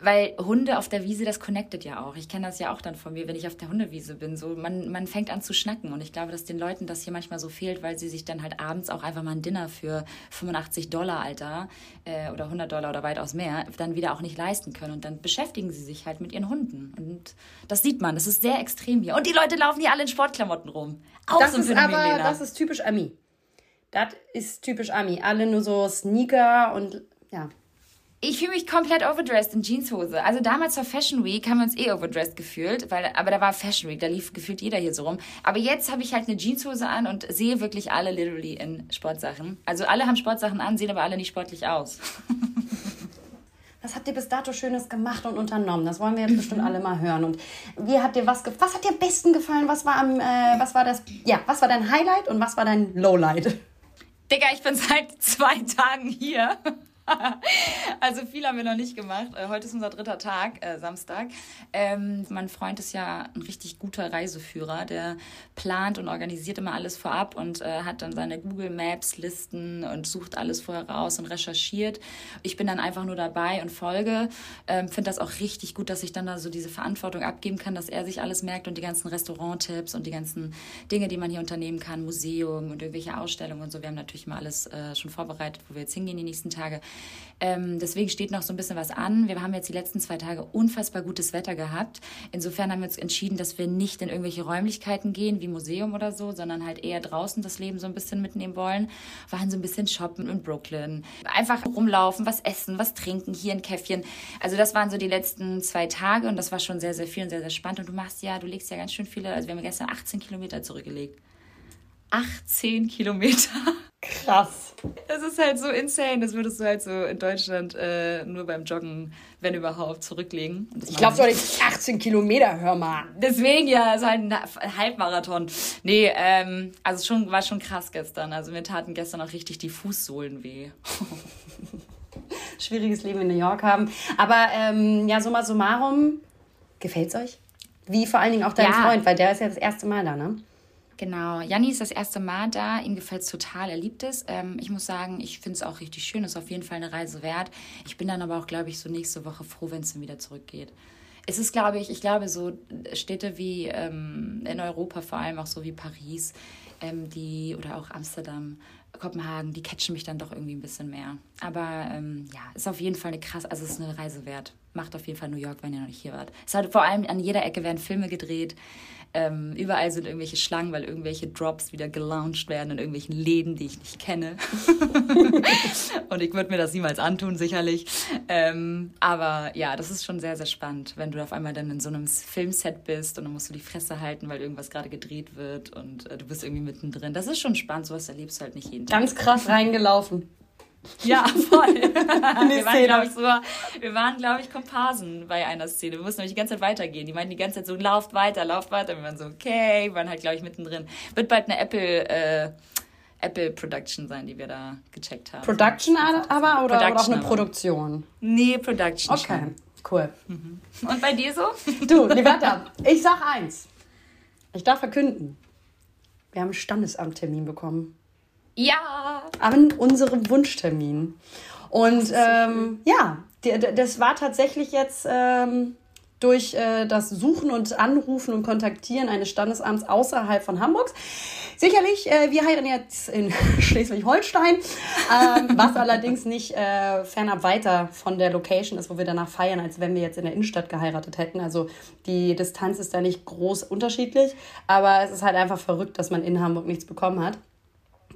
weil Hunde auf der Wiese, das connectet ja auch. Ich kenne das ja auch dann von mir, wenn ich auf der Hundewiese bin. So, man, man fängt an zu schnacken. Und ich glaube, dass den Leuten das hier manchmal so fehlt, weil sie sich dann halt abends auch einfach mal ein Dinner für 85 Dollar, Alter, äh, oder 100 Dollar oder weitaus mehr, dann wieder auch nicht leisten können. Und dann beschäftigen sie sich halt mit ihren Hunden. Und das sieht man. Das ist sehr extrem hier. Und die Leute laufen hier alle in Sportklamotten rum. Auch das so ein ist aber, das ist typisch Ami. Das ist typisch Ami. Alle nur so Sneaker und ja. Ich fühle mich komplett overdressed in Jeanshose. Also damals zur Fashion Week haben wir uns eh overdressed gefühlt, weil, aber da war Fashion Week, da lief gefühlt jeder hier so rum. Aber jetzt habe ich halt eine Jeanshose an und sehe wirklich alle literally in Sportsachen. Also alle haben Sportsachen an, sehen aber alle nicht sportlich aus. [LAUGHS] Was habt ihr bis dato Schönes gemacht und unternommen? Das wollen wir jetzt bestimmt alle mal hören. Und wie hat dir was Was hat dir am besten gefallen? Was war am, äh, was war das? Ja, was war dein Highlight und was war dein Lowlight? Digga, ich bin seit zwei Tagen hier. [LAUGHS] also viel haben wir noch nicht gemacht. Äh, heute ist unser dritter Tag, äh, Samstag. Ähm, mein Freund ist ja ein richtig guter Reiseführer, der plant und organisiert immer alles vorab und äh, hat dann seine Google Maps Listen und sucht alles vorher raus und recherchiert. Ich bin dann einfach nur dabei und folge. Ähm, Finde das auch richtig gut, dass ich dann da so diese Verantwortung abgeben kann, dass er sich alles merkt und die ganzen Restauranttipps und die ganzen Dinge, die man hier unternehmen kann, Museum und irgendwelche Ausstellungen und so. Wir haben natürlich mal alles äh, schon vorbereitet, wo wir jetzt hingehen die nächsten Tage. Ähm, deswegen steht noch so ein bisschen was an. Wir haben jetzt die letzten zwei Tage unfassbar gutes Wetter gehabt. Insofern haben wir uns entschieden, dass wir nicht in irgendwelche Räumlichkeiten gehen, wie Museum oder so, sondern halt eher draußen das Leben so ein bisschen mitnehmen wollen. Waren so ein bisschen shoppen in Brooklyn. Einfach rumlaufen, was essen, was trinken, hier ein Käffchen. Also das waren so die letzten zwei Tage und das war schon sehr, sehr viel und sehr, sehr spannend. Und du machst ja, du legst ja ganz schön viele, also wir haben gestern 18 Kilometer zurückgelegt. 18 Kilometer. Krass. Das ist halt so insane. Das würdest du halt so in Deutschland äh, nur beim Joggen, wenn überhaupt, zurücklegen. ich glaube doch nicht 18 Kilometer, hör mal. Deswegen ja, ist halt ein Halbmarathon. Nee, ähm, also schon, war schon krass gestern. Also mir taten gestern auch richtig die Fußsohlen weh. [LAUGHS] Schwieriges Leben in New York haben. Aber ähm, ja, summa summarum, gefällt's euch? Wie vor allen Dingen auch dein ja. Freund, weil der ist ja das erste Mal da, ne? Genau, Janni ist das erste Mal da. Ihm gefällt es total, er liebt es. Ähm, ich muss sagen, ich finde es auch richtig schön. Ist auf jeden Fall eine Reise wert. Ich bin dann aber auch, glaube ich, so nächste Woche froh, wenn es dann wieder zurückgeht. Es ist, glaube ich, ich glaube, so Städte wie ähm, in Europa, vor allem auch so wie Paris, ähm, die oder auch Amsterdam, Kopenhagen, die catchen mich dann doch irgendwie ein bisschen mehr. Aber ähm, ja, ist auf jeden Fall eine krass, also es ist eine Reise wert. Macht auf jeden Fall New York, wenn ihr noch nicht hier wart. Es hat vor allem an jeder Ecke werden Filme gedreht. Ähm, überall sind irgendwelche Schlangen, weil irgendwelche Drops wieder gelauncht werden in irgendwelchen Läden, die ich nicht kenne. [LAUGHS] und ich würde mir das niemals antun, sicherlich. Ähm, aber ja, das ist schon sehr, sehr spannend, wenn du auf einmal dann in so einem Filmset bist und dann musst du die Fresse halten, weil irgendwas gerade gedreht wird und äh, du bist irgendwie mittendrin. Das ist schon spannend, sowas erlebst du halt nicht jeden Tag. Ganz krass reingelaufen. Ja, [LAUGHS] voll. wir waren, glaube ich, sogar, wir waren, glaube ich, Komparsen bei einer Szene. Wir mussten nämlich die ganze Zeit weitergehen. Die meinten die ganze Zeit so, lauft weiter, lauft weiter. Wir waren so, okay, wir waren halt, glaube ich, mittendrin. Wird bald eine Apple, äh, Apple Production sein, die wir da gecheckt haben. Production aber oder, Production oder auch eine Produktion? Nee, Production. Okay, cool. Mhm. Und bei dir so? Du, Liberta, ich sag eins. Ich darf verkünden. Wir haben einen Standesamttermin bekommen. Ja. An unserem Wunschtermin. Und ähm, ja, das war tatsächlich jetzt ähm, durch äh, das Suchen und Anrufen und Kontaktieren eines Standesamts außerhalb von Hamburgs. Sicherlich, äh, wir heiraten jetzt in [LAUGHS] Schleswig-Holstein, ähm, was allerdings nicht äh, fernab weiter von der Location ist, wo wir danach feiern, als wenn wir jetzt in der Innenstadt geheiratet hätten. Also die Distanz ist da nicht groß unterschiedlich, aber es ist halt einfach verrückt, dass man in Hamburg nichts bekommen hat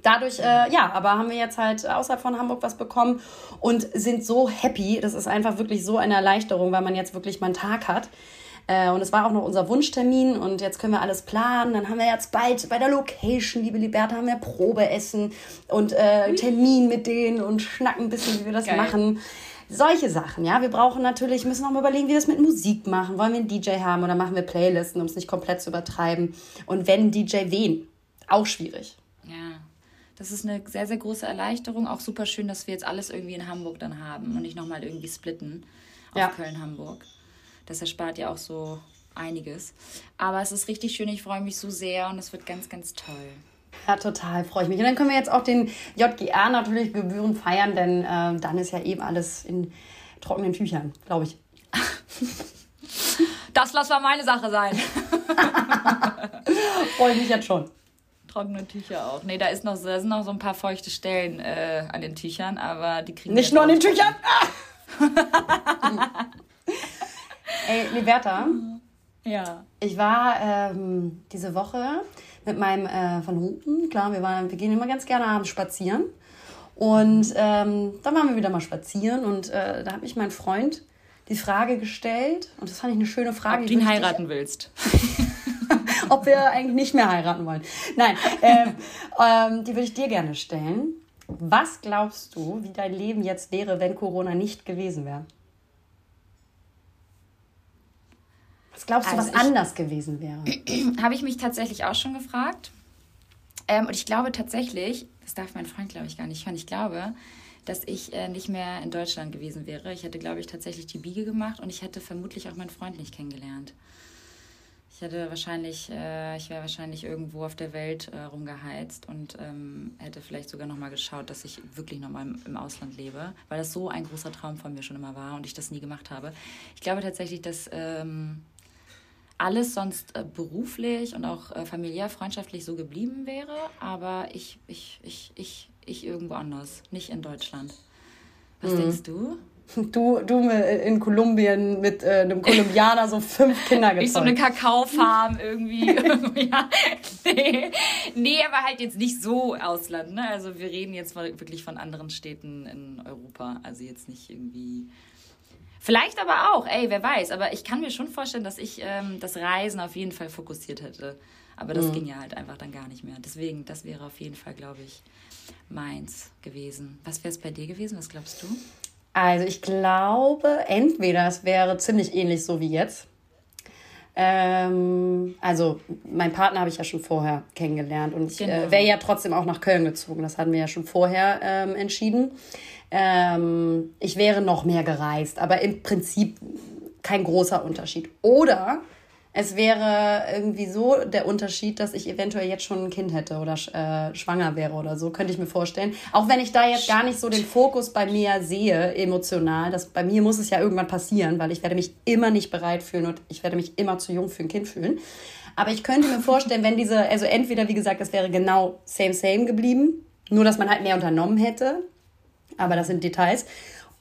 dadurch, äh, ja, aber haben wir jetzt halt außerhalb von Hamburg was bekommen und sind so happy. Das ist einfach wirklich so eine Erleichterung, weil man jetzt wirklich mal einen Tag hat. Äh, und es war auch noch unser Wunschtermin und jetzt können wir alles planen. Dann haben wir jetzt bald bei der Location, liebe Liberta, haben wir Probeessen und äh, Termin mit denen und schnacken ein bisschen, wie wir das Geil. machen. Solche Sachen, ja. Wir brauchen natürlich, müssen auch mal überlegen, wie wir das mit Musik machen. Wollen wir einen DJ haben oder machen wir Playlisten, um es nicht komplett zu übertreiben? Und wenn DJ, wen? Auch schwierig. Das ist eine sehr, sehr große Erleichterung. Auch super schön, dass wir jetzt alles irgendwie in Hamburg dann haben und nicht nochmal irgendwie splitten auf ja. Köln-Hamburg. Das erspart ja auch so einiges. Aber es ist richtig schön. Ich freue mich so sehr und es wird ganz, ganz toll. Ja, total, freue ich mich. Und dann können wir jetzt auch den JGR natürlich gebührend feiern, denn äh, dann ist ja eben alles in trockenen Tüchern, glaube ich. Das lass mal meine Sache sein. [LAUGHS] Freue mich jetzt schon. Trockene Tücher auch. Nee, da, ist noch, da sind noch so ein paar feuchte Stellen äh, an den Tüchern, aber die kriegen Nicht nur an den Tüchern! Ah! [LAUGHS] Ey, Liberta. Ja. Ich war ähm, diese Woche mit meinem äh, Van Houten, klar, wir, waren, wir gehen immer ganz gerne abends spazieren. Und ähm, dann waren wir wieder mal spazieren und äh, da hat mich mein Freund die Frage gestellt, und das fand ich eine schöne Frage. Ob du ihn heiraten willst. [LAUGHS] Ob wir eigentlich nicht mehr heiraten wollen. Nein, ähm, [LAUGHS] ähm, die würde ich dir gerne stellen. Was glaubst du, wie dein Leben jetzt wäre, wenn Corona nicht gewesen wäre? Was glaubst du, also was ich, anders gewesen wäre? [CLEARS THROAT] Habe ich mich tatsächlich auch schon gefragt. Ähm, und ich glaube tatsächlich, das darf mein Freund, glaube ich, gar nicht hören, ich glaube, dass ich äh, nicht mehr in Deutschland gewesen wäre. Ich hätte, glaube ich, tatsächlich die Biege gemacht und ich hätte vermutlich auch meinen Freund nicht kennengelernt. Ich hätte wahrscheinlich, äh, ich wäre wahrscheinlich irgendwo auf der Welt äh, rumgeheizt und ähm, hätte vielleicht sogar nochmal geschaut, dass ich wirklich nochmal im, im Ausland lebe, weil das so ein großer Traum von mir schon immer war und ich das nie gemacht habe. Ich glaube tatsächlich, dass ähm, alles sonst äh, beruflich und auch äh, familiär, freundschaftlich so geblieben wäre, aber ich, ich, ich, ich, ich irgendwo anders, nicht in Deutschland. Was mhm. denkst du? Du, du in Kolumbien mit äh, einem Kolumbianer so fünf Kinder gezeugt. Ich so eine Kakaofarm irgendwie. [LAUGHS] ja. nee. nee, aber halt jetzt nicht so Ausland. Ne? Also wir reden jetzt wirklich von anderen Städten in Europa. Also jetzt nicht irgendwie Vielleicht aber auch, ey, wer weiß. Aber ich kann mir schon vorstellen, dass ich ähm, das Reisen auf jeden Fall fokussiert hätte. Aber das mhm. ging ja halt einfach dann gar nicht mehr. Deswegen, das wäre auf jeden Fall, glaube ich, meins gewesen. Was wäre es bei dir gewesen? Was glaubst du? Also ich glaube, entweder es wäre ziemlich ähnlich so wie jetzt. Ähm, also mein Partner habe ich ja schon vorher kennengelernt und ich äh, genau. äh, wäre ja trotzdem auch nach Köln gezogen. Das hatten wir ja schon vorher ähm, entschieden. Ähm, ich wäre noch mehr gereist, aber im Prinzip kein großer Unterschied. Oder es wäre irgendwie so der Unterschied, dass ich eventuell jetzt schon ein Kind hätte oder äh, schwanger wäre oder so, könnte ich mir vorstellen. Auch wenn ich da jetzt gar nicht so den Fokus bei mir sehe, emotional, dass bei mir muss es ja irgendwann passieren, weil ich werde mich immer nicht bereit fühlen und ich werde mich immer zu jung für ein Kind fühlen. Aber ich könnte mir vorstellen, wenn diese, also entweder, wie gesagt, es wäre genau same, same geblieben, nur dass man halt mehr unternommen hätte, aber das sind Details.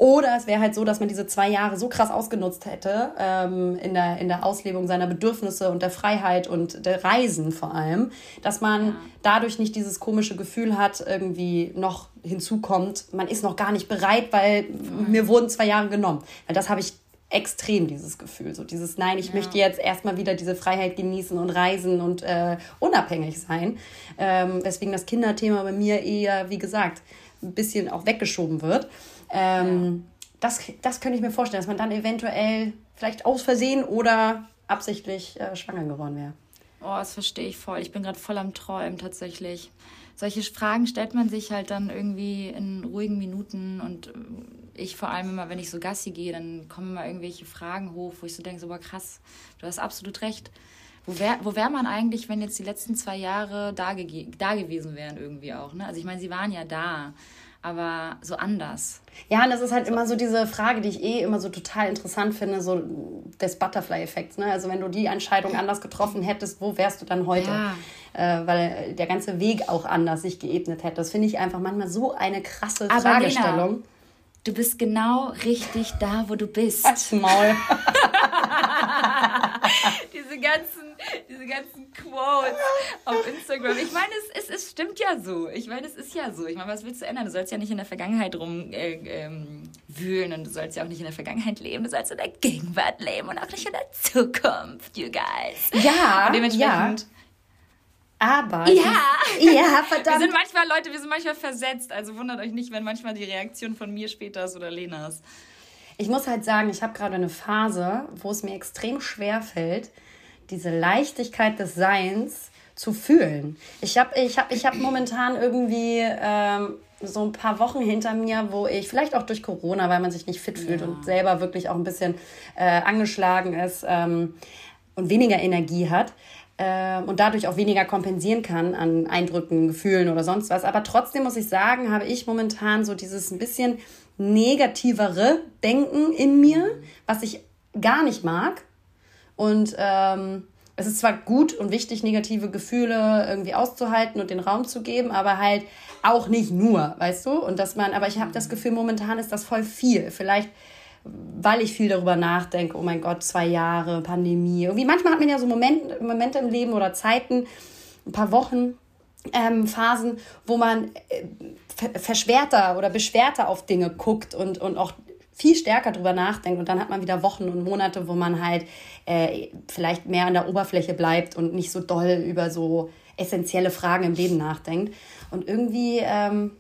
Oder es wäre halt so, dass man diese zwei Jahre so krass ausgenutzt hätte ähm, in, der, in der Auslebung seiner Bedürfnisse und der Freiheit und der Reisen vor allem, dass man ja. dadurch nicht dieses komische Gefühl hat, irgendwie noch hinzukommt, man ist noch gar nicht bereit, weil mhm. mir wurden zwei Jahre genommen. Weil das habe ich extrem, dieses Gefühl. So dieses, nein, ich ja. möchte jetzt erstmal wieder diese Freiheit genießen und reisen und äh, unabhängig sein. Ähm, weswegen das Kinderthema bei mir eher, wie gesagt, ein bisschen auch weggeschoben wird. Ähm, ja. das, das könnte ich mir vorstellen, dass man dann eventuell vielleicht aus Versehen oder absichtlich äh, schwanger geworden wäre. Oh, das verstehe ich voll. Ich bin gerade voll am Träumen tatsächlich. Solche Fragen stellt man sich halt dann irgendwie in ruhigen Minuten und äh, ich vor allem immer, wenn ich so Gassi gehe, dann kommen immer irgendwelche Fragen hoch, wo ich so denke, so, boah, krass, du hast absolut recht. Wo wäre wo wär man eigentlich, wenn jetzt die letzten zwei Jahre da, da gewesen wären irgendwie auch? Ne? Also ich meine, sie waren ja da, aber so anders. Ja, und das ist halt so. immer so diese Frage, die ich eh immer so total interessant finde, so des Butterfly-Effekts. Ne? Also wenn du die Entscheidung anders getroffen hättest, wo wärst du dann heute? Ja. Äh, weil der ganze Weg auch anders sich geebnet hätte. Das finde ich einfach manchmal so eine krasse aber Fragestellung. Lena, du bist genau richtig da, wo du bist. Maul. [LAUGHS] [LAUGHS] Diese ganzen [LAUGHS] diese ganzen Quotes auf Instagram. Ich meine, es, es, es stimmt ja so. Ich meine, es ist ja so. Ich meine, was willst du ändern? Du sollst ja nicht in der Vergangenheit rumwühlen äh, ähm, und du sollst ja auch nicht in der Vergangenheit leben. Du sollst in der Gegenwart leben und auch nicht in der Zukunft, you guys. Ja, und dementsprechend... Ja. Aber. Ja! ja, verdammt. Wir sind manchmal, Leute, wir sind manchmal versetzt. Also wundert euch nicht, wenn manchmal die Reaktion von mir später ist oder Lenas. Ich muss halt sagen, ich habe gerade eine Phase, wo es mir extrem schwer fällt, diese Leichtigkeit des Seins zu fühlen. Ich habe ich hab, ich hab momentan irgendwie ähm, so ein paar Wochen hinter mir, wo ich vielleicht auch durch Corona, weil man sich nicht fit fühlt ja. und selber wirklich auch ein bisschen äh, angeschlagen ist ähm, und weniger Energie hat äh, und dadurch auch weniger kompensieren kann an Eindrücken, Gefühlen oder sonst was. Aber trotzdem muss ich sagen, habe ich momentan so dieses ein bisschen negativere Denken in mir, was ich gar nicht mag. Und ähm, es ist zwar gut und wichtig, negative Gefühle irgendwie auszuhalten und den Raum zu geben, aber halt auch nicht nur, weißt du? Und dass man, aber ich habe das Gefühl, momentan ist das voll viel. Vielleicht, weil ich viel darüber nachdenke, oh mein Gott, zwei Jahre, Pandemie. Irgendwie manchmal hat man ja so Momente, Momente im Leben oder Zeiten, ein paar Wochen, ähm, Phasen, wo man äh, verschwerter oder beschwerter auf Dinge guckt und, und auch viel stärker drüber nachdenkt und dann hat man wieder Wochen und Monate, wo man halt äh, vielleicht mehr an der Oberfläche bleibt und nicht so doll über so essentielle Fragen im Leben nachdenkt. Und irgendwie, ähm,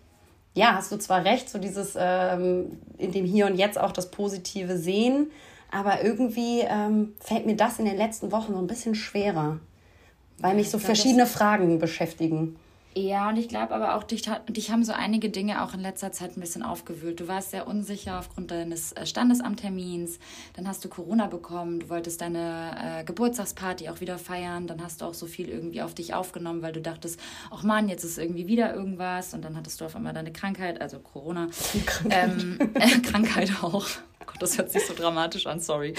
ja, hast du zwar recht, so dieses ähm, in dem Hier und Jetzt auch das Positive sehen, aber irgendwie ähm, fällt mir das in den letzten Wochen so ein bisschen schwerer, weil mich so verschiedene Fragen beschäftigen. Ja, und ich glaube aber auch, dich, dich haben so einige Dinge auch in letzter Zeit ein bisschen aufgewühlt. Du warst sehr unsicher aufgrund deines äh, Standesamttermins. Dann hast du Corona bekommen. Du wolltest deine äh, Geburtstagsparty auch wieder feiern. Dann hast du auch so viel irgendwie auf dich aufgenommen, weil du dachtest, ach Mann, jetzt ist irgendwie wieder irgendwas. Und dann hattest du auf einmal deine Krankheit, also Corona. Krankheit, ähm, äh, [LAUGHS] Krankheit auch. Oh Gott, das hört sich so dramatisch an, sorry.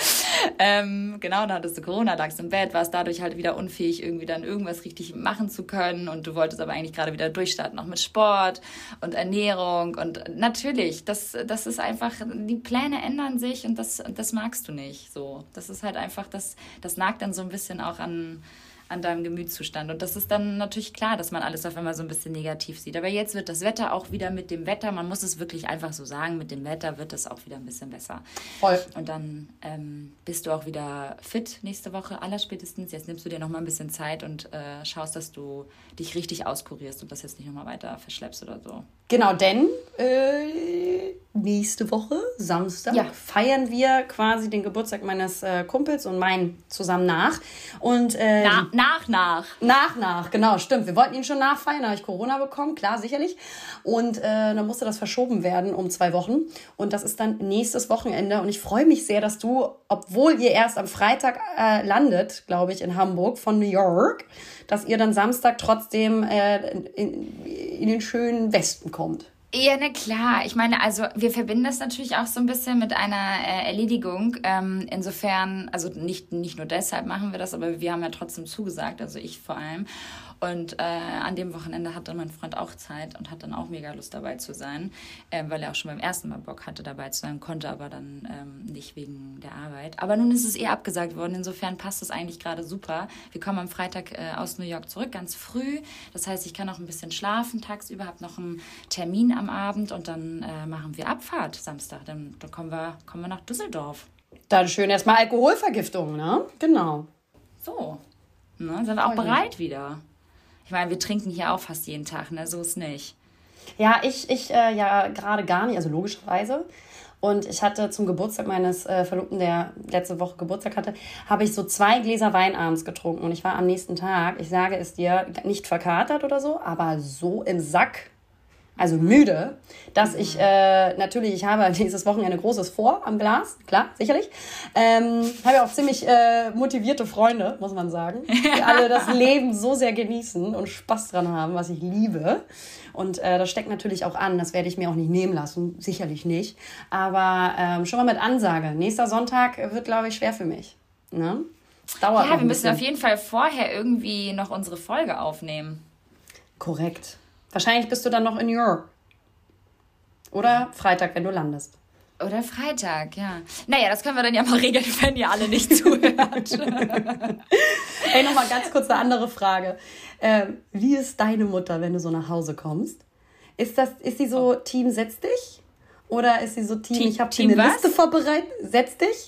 Ähm, genau, dann hattest du Corona, lagst im Bett, warst dadurch halt wieder unfähig, irgendwie dann irgendwas richtig machen zu können und du wolltest aber eigentlich gerade wieder durchstarten, auch mit Sport und Ernährung und natürlich, das, das ist einfach, die Pläne ändern sich und das, das magst du nicht, so. Das ist halt einfach, das, das nagt dann so ein bisschen auch an, an deinem Gemütszustand. Und das ist dann natürlich klar, dass man alles auf einmal so ein bisschen negativ sieht. Aber jetzt wird das Wetter auch wieder mit dem Wetter, man muss es wirklich einfach so sagen, mit dem Wetter wird es auch wieder ein bisschen besser. Voll. Und dann ähm, bist du auch wieder fit nächste Woche, allerspätestens. Jetzt nimmst du dir nochmal ein bisschen Zeit und äh, schaust, dass du dich richtig auskurierst und das jetzt nicht nochmal weiter verschleppst oder so. Genau, denn äh, nächste Woche, Samstag, ja. feiern wir quasi den Geburtstag meines äh, Kumpels und meinen zusammen nach. Und, äh, Na, nach, nach. Nach, nach, genau, stimmt. Wir wollten ihn schon nachfeiern, da habe ich Corona bekommen, klar, sicherlich. Und äh, dann musste das verschoben werden um zwei Wochen. Und das ist dann nächstes Wochenende. Und ich freue mich sehr, dass du, obwohl ihr erst am Freitag äh, landet, glaube ich, in Hamburg von New York, dass ihr dann Samstag trotzdem äh, in, in den schönen Westen kommt. Ja, na klar. Ich meine, also wir verbinden das natürlich auch so ein bisschen mit einer äh, Erledigung. Ähm, insofern, also nicht, nicht nur deshalb machen wir das, aber wir haben ja trotzdem zugesagt, also ich vor allem. Und äh, an dem Wochenende hatte mein Freund auch Zeit und hat dann auch mega Lust dabei zu sein, äh, weil er auch schon beim ersten Mal Bock hatte dabei zu sein, konnte aber dann ähm, nicht wegen der Arbeit. Aber nun ist es eh abgesagt worden, insofern passt es eigentlich gerade super. Wir kommen am Freitag äh, aus New York zurück, ganz früh. Das heißt, ich kann auch ein bisschen schlafen tagsüber, habe noch einen Termin am Abend und dann äh, machen wir Abfahrt Samstag. Dann, dann kommen, wir, kommen wir nach Düsseldorf. Dann schön erstmal Alkoholvergiftung, ne? Genau. So. Ne, sind wir auch bereit wieder. Meine, wir trinken hier auch fast jeden Tag, ne? So ist nicht. Ja, ich, ich äh, ja gerade gar nicht, also logischerweise. Und ich hatte zum Geburtstag meines äh, Verlobten, der letzte Woche Geburtstag hatte, habe ich so zwei Gläser Wein abends getrunken. Und ich war am nächsten Tag, ich sage es dir, nicht verkatert oder so, aber so im Sack, also müde, dass ich äh, natürlich, ich habe [LAUGHS] dieses Wochenende Großes vor am Glas, klar, sicherlich. Ähm, habe ja auch ziemlich äh, motivierte Freunde, muss man sagen, die [LAUGHS] alle das Leben so sehr genießen und Spaß dran haben, was ich liebe. Und äh, das steckt natürlich auch an, das werde ich mir auch nicht nehmen lassen, sicherlich nicht. Aber ähm, schon mal mit Ansage, nächster Sonntag wird, glaube ich, schwer für mich. Ne? Dauert ja, wir müssen auf jeden Fall vorher irgendwie noch unsere Folge aufnehmen. Korrekt. Wahrscheinlich bist du dann noch in New York. Oder Freitag, wenn du landest. Oder Freitag, ja. Naja, das können wir dann ja mal [LAUGHS] regeln, wenn ihr alle nicht zuhört. [LAUGHS] Ey, nochmal ganz kurz eine andere Frage. Ähm, wie ist deine Mutter, wenn du so nach Hause kommst? Ist, das, ist sie so Team Setz dich? Oder ist sie so Team, Team ich habe dir eine was? Liste vorbereitet, Setz dich?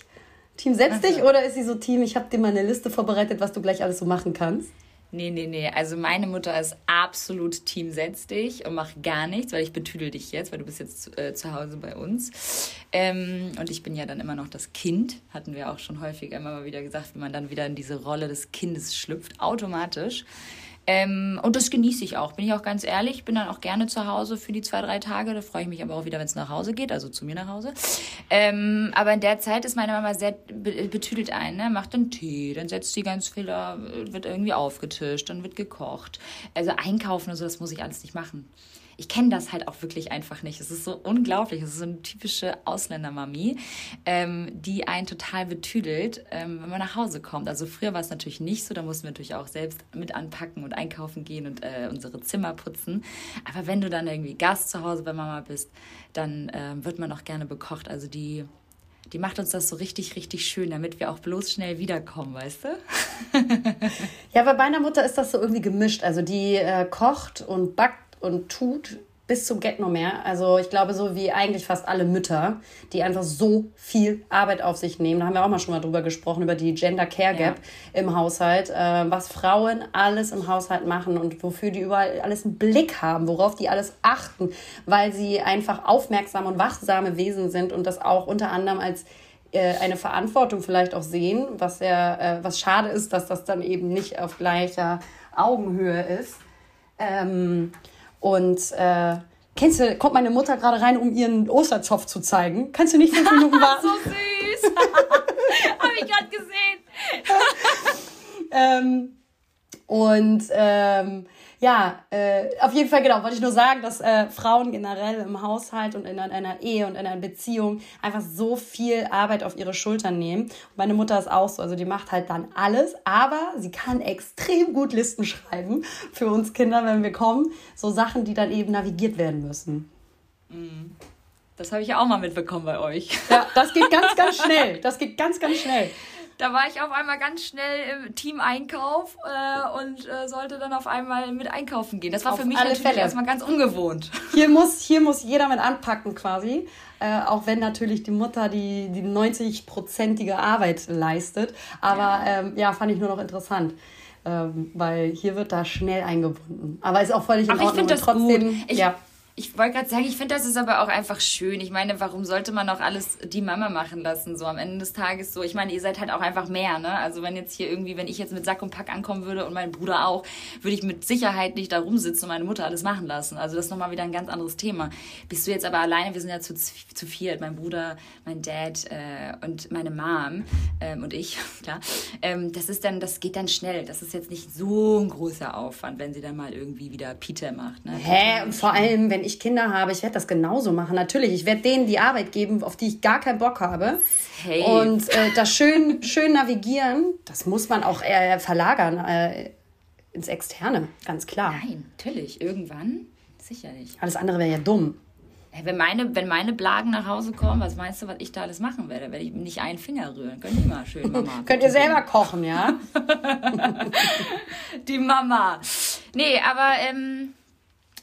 Team Setz also. dich? Oder ist sie so Team, ich habe dir mal eine Liste vorbereitet, was du gleich alles so machen kannst? Nee, nee, nee. Also meine Mutter ist absolut Team Setz dich und mach gar nichts, weil ich betüdel dich jetzt, weil du bist jetzt zu, äh, zu Hause bei uns. Ähm, und ich bin ja dann immer noch das Kind, hatten wir auch schon häufiger immer mal wieder gesagt, wie man dann wieder in diese Rolle des Kindes schlüpft, automatisch. Ähm, und das genieße ich auch, bin ich auch ganz ehrlich. Bin dann auch gerne zu Hause für die zwei, drei Tage. Da freue ich mich aber auch wieder, wenn es nach Hause geht, also zu mir nach Hause. Ähm, aber in der Zeit ist meine Mama sehr betüdelt ein, ne? macht dann Tee, dann setzt sie ganz viel, wird irgendwie aufgetischt, dann wird gekocht. Also einkaufen und so, das muss ich alles nicht machen. Ich kenne das halt auch wirklich einfach nicht. Es ist so unglaublich. Es ist so eine typische Ausländermami, ähm, die einen total betüdelt, ähm, wenn man nach Hause kommt. Also früher war es natürlich nicht so, da mussten wir natürlich auch selbst mit anpacken und einkaufen gehen und äh, unsere Zimmer putzen. Aber wenn du dann irgendwie Gast zu Hause bei Mama bist, dann äh, wird man auch gerne bekocht. Also die die macht uns das so richtig, richtig schön, damit wir auch bloß schnell wiederkommen, weißt du? [LAUGHS] ja, bei meiner Mutter ist das so irgendwie gemischt. Also die äh, kocht und backt und tut bis zum Get No mehr. Also ich glaube, so wie eigentlich fast alle Mütter, die einfach so viel Arbeit auf sich nehmen. Da haben wir auch mal schon mal drüber gesprochen, über die Gender Care Gap ja. im Haushalt, äh, was Frauen alles im Haushalt machen und wofür die überall alles einen Blick haben, worauf die alles achten, weil sie einfach aufmerksame und wachsame Wesen sind und das auch unter anderem als äh, eine Verantwortung vielleicht auch sehen, was sehr, äh, was schade ist, dass das dann eben nicht auf gleicher Augenhöhe ist. Ähm, und äh, kennst du, kommt meine Mutter gerade rein, um ihren Osterzopf zu zeigen. Kannst du nicht fünf Minuten [LAUGHS] warten? so süß. [LAUGHS] Habe ich gerade gesehen. [LAUGHS] ähm, und ähm, ja, äh, auf jeden Fall, genau, wollte ich nur sagen, dass äh, Frauen generell im Haushalt und in einer Ehe und in einer Beziehung einfach so viel Arbeit auf ihre Schultern nehmen. Und meine Mutter ist auch so, also die macht halt dann alles, aber sie kann extrem gut Listen schreiben für uns Kinder, wenn wir kommen. So Sachen, die dann eben navigiert werden müssen. Mhm. Das habe ich ja auch mal mitbekommen bei euch. Ja, das geht [LAUGHS] ganz, ganz schnell. Das geht ganz, ganz schnell. Da war ich auf einmal ganz schnell im Team-Einkauf äh, und äh, sollte dann auf einmal mit einkaufen gehen. Das war auf für mich natürlich Fälle. erstmal ganz ungewohnt. Hier muss, hier muss jeder mit anpacken quasi. Äh, auch wenn natürlich die Mutter die, die 90-prozentige Arbeit leistet. Aber ja. Ähm, ja, fand ich nur noch interessant. Ähm, weil hier wird da schnell eingebunden. Aber ist auch völlig in Ach, Ordnung. Ich finde das trotzdem, gut. Ich, ja. Ich wollte gerade sagen, ich finde, das ist aber auch einfach schön. Ich meine, warum sollte man auch alles die Mama machen lassen, so am Ende des Tages so? Ich meine, ihr seid halt auch einfach mehr, ne? Also wenn jetzt hier irgendwie, wenn ich jetzt mit Sack und Pack ankommen würde und mein Bruder auch, würde ich mit Sicherheit nicht da rumsitzen und meine Mutter alles machen lassen. Also das ist nochmal wieder ein ganz anderes Thema. Bist du jetzt aber alleine, wir sind ja zu, zu viert, mein Bruder, mein Dad äh, und meine Mom ähm, und ich, [LAUGHS] klar. Ähm, das ist dann, das geht dann schnell. Das ist jetzt nicht so ein großer Aufwand, wenn sie dann mal irgendwie wieder Peter macht. Ne? Hä? Vor allem, wenn ich Kinder habe, ich werde das genauso machen. Natürlich, ich werde denen die Arbeit geben, auf die ich gar keinen Bock habe. Hey. Und äh, das schön, schön navigieren, das muss man auch eher verlagern äh, ins Externe, ganz klar. Nein, natürlich, irgendwann sicherlich. Alles andere wäre ja dumm. Wenn meine, wenn meine Blagen nach Hause kommen, was meinst du, was ich da alles machen werde? Werde ich nicht einen Finger rühren. Könnt ihr mal schön, Mama. [LAUGHS] Könnt ihr selber kochen, ja? [LAUGHS] Die Mama. Nee, aber ähm,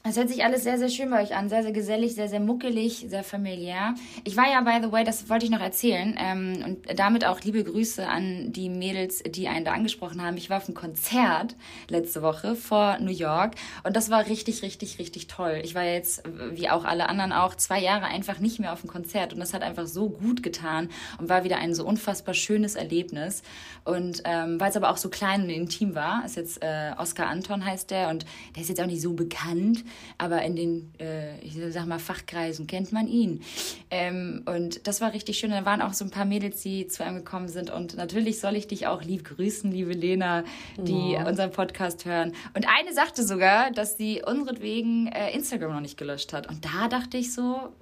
es hört sich alles sehr, sehr schön bei euch an. Sehr, sehr gesellig, sehr, sehr muckelig, sehr familiär. Ich war ja, by the way, das wollte ich noch erzählen. Ähm, und damit auch liebe Grüße an die Mädels, die einen da angesprochen haben. Ich war auf einem Konzert letzte Woche vor New York. Und das war richtig, richtig, richtig toll. Ich war jetzt, wie auch alle anderen auch, zwei Jahre einfach nicht mehr auf dem Konzert. Und das hat einfach so gut getan und war wieder ein so unfassbar schönes Erlebnis. Und ähm, weil es aber auch so klein und intim war, ist jetzt äh, Oscar Anton heißt der. Und der ist jetzt auch nicht so bekannt aber in den, äh, ich sag mal, Fachkreisen kennt man ihn. Ähm, und das war richtig schön. Da waren auch so ein paar Mädels, die zu einem gekommen sind. Und natürlich soll ich dich auch lieb grüßen, liebe Lena, die oh. unseren Podcast hören. Und eine sagte sogar, dass sie unseretwegen äh, Instagram noch nicht gelöscht hat. Und da dachte ich so,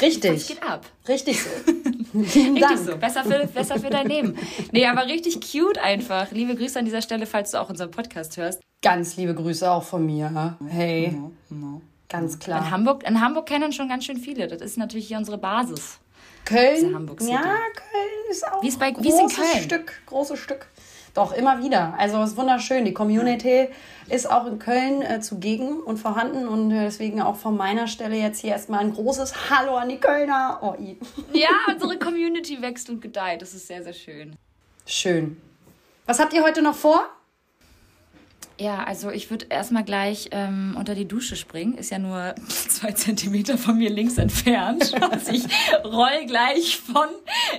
Richtig. Geht ab? Richtig so. [LAUGHS] richtig so. Besser für, besser für dein Leben. Nee, aber richtig cute einfach. Liebe Grüße an dieser Stelle, falls du auch unseren Podcast hörst. Ganz liebe Grüße auch von mir. Hey. No, no. Ganz klar. In Hamburg, in Hamburg kennen schon ganz schön viele. Das ist natürlich hier unsere Basis. Köln? Ja, Köln ist auch wie ist bei, wie ist in Köln? Stück, großes Stück. Doch, immer wieder. Also es ist wunderschön. Die Community ja. ist auch in Köln äh, zugegen und vorhanden und äh, deswegen auch von meiner Stelle jetzt hier erstmal ein großes Hallo an die Kölner. Oh, [LAUGHS] ja, unsere Community wächst und gedeiht. Das ist sehr, sehr schön. Schön. Was habt ihr heute noch vor? Ja, also ich würde erstmal gleich ähm, unter die Dusche springen. Ist ja nur [LAUGHS] zwei Zentimeter von mir links entfernt. [LAUGHS] Also ich roll gleich von,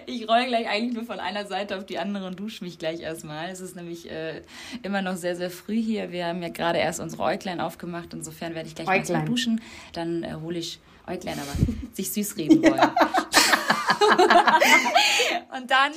ich roll gleich eigentlich nur von einer Seite auf die andere und dusche mich gleich erstmal. Es ist nämlich äh, immer noch sehr, sehr früh hier. Wir haben ja gerade erst unsere Äuglein aufgemacht. Insofern werde ich gleich erstmal duschen. Dann äh, hole ich Äuglein, aber sich süß reden wollen. [LAUGHS] und dann,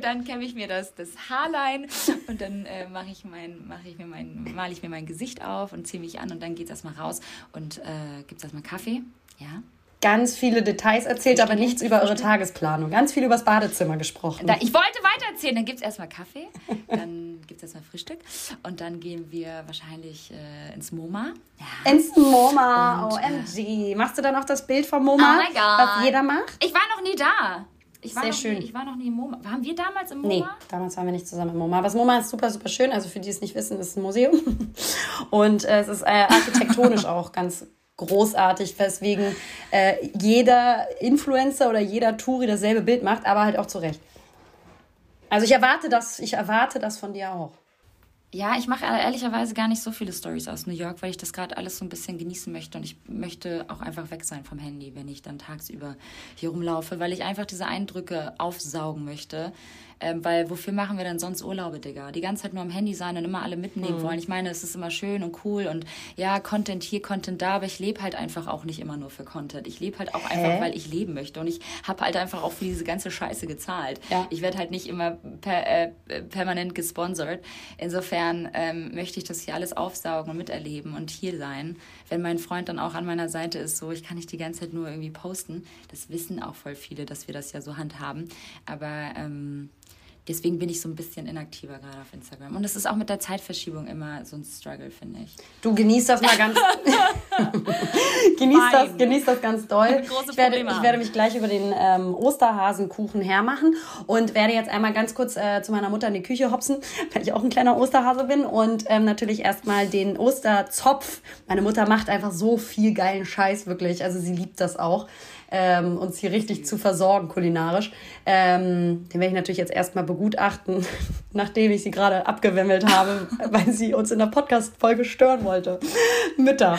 dann kämme ich mir das, das Haarlein und dann äh, mache ich mein, mache ich mir mein, male ich mir mein Gesicht auf und ziehe mich an und dann geht es erstmal raus und äh, gibt es erstmal Kaffee. Ja ganz viele Details erzählt, aber nichts über eure Tagesplanung. Ganz viel über das Badezimmer gesprochen. Da, ich wollte weiter erzählen. Dann gibt es erstmal Kaffee, dann gibt es erstmal Frühstück und dann gehen wir wahrscheinlich äh, ins MoMA. Ja. Ins MoMA, und, OMG. Äh, Machst du dann auch das Bild vom MoMa, oh was jeder macht? Ich war noch nie da. Ich war Sehr schön. Nie, ich war noch nie im MoMA. Waren wir damals im MoMA? Nee, damals waren wir nicht zusammen im MoMA. Aber das MoMA ist super, super schön. Also für die es nicht wissen, ist ein Museum. [LAUGHS] Und äh, es ist äh, architektonisch auch ganz großartig, weswegen äh, jeder Influencer oder jeder Touri dasselbe Bild macht, aber halt auch zurecht. Also ich erwarte das, ich erwarte das von dir auch. Ja, ich mache ehrlicherweise gar nicht so viele Stories aus New York, weil ich das gerade alles so ein bisschen genießen möchte und ich möchte auch einfach weg sein vom Handy, wenn ich dann tagsüber hier rumlaufe, weil ich einfach diese Eindrücke aufsaugen möchte. Ähm, weil wofür machen wir denn sonst Urlaube, Digga? Die ganze Zeit nur am Handy sein und immer alle mitnehmen mhm. wollen. Ich meine, es ist immer schön und cool und ja, Content hier, Content da, aber ich lebe halt einfach auch nicht immer nur für Content. Ich lebe halt auch einfach, Hä? weil ich leben möchte und ich habe halt einfach auch für diese ganze Scheiße gezahlt. Ja. Ich werde halt nicht immer per, äh, permanent gesponsert. Insofern ähm, möchte ich das hier alles aufsaugen und miterleben und hier sein. Wenn mein Freund dann auch an meiner Seite ist, so, ich kann nicht die ganze Zeit nur irgendwie posten. Das wissen auch voll viele, dass wir das ja so handhaben. Aber ähm, deswegen bin ich so ein bisschen inaktiver gerade auf Instagram. Und es ist auch mit der Zeitverschiebung immer so ein Struggle, finde ich. Du genießt das mal ganz. [LAUGHS] genießt, das, genießt das ganz doll. [LAUGHS] Ich werde, ich werde mich gleich über den ähm, Osterhasenkuchen hermachen und werde jetzt einmal ganz kurz äh, zu meiner Mutter in die Küche hopsen, [LAUGHS] weil ich auch ein kleiner Osterhase bin. Und ähm, natürlich erstmal den Osterzopf. Meine Mutter macht einfach so viel geilen Scheiß, wirklich. Also sie liebt das auch ähm, uns hier richtig zu versorgen kulinarisch. Ähm, den werde ich natürlich jetzt erstmal begutachten, [LAUGHS] nachdem ich sie gerade abgewimmelt habe, [LAUGHS] weil sie uns in der Podcast-Folge stören wollte. Mütter.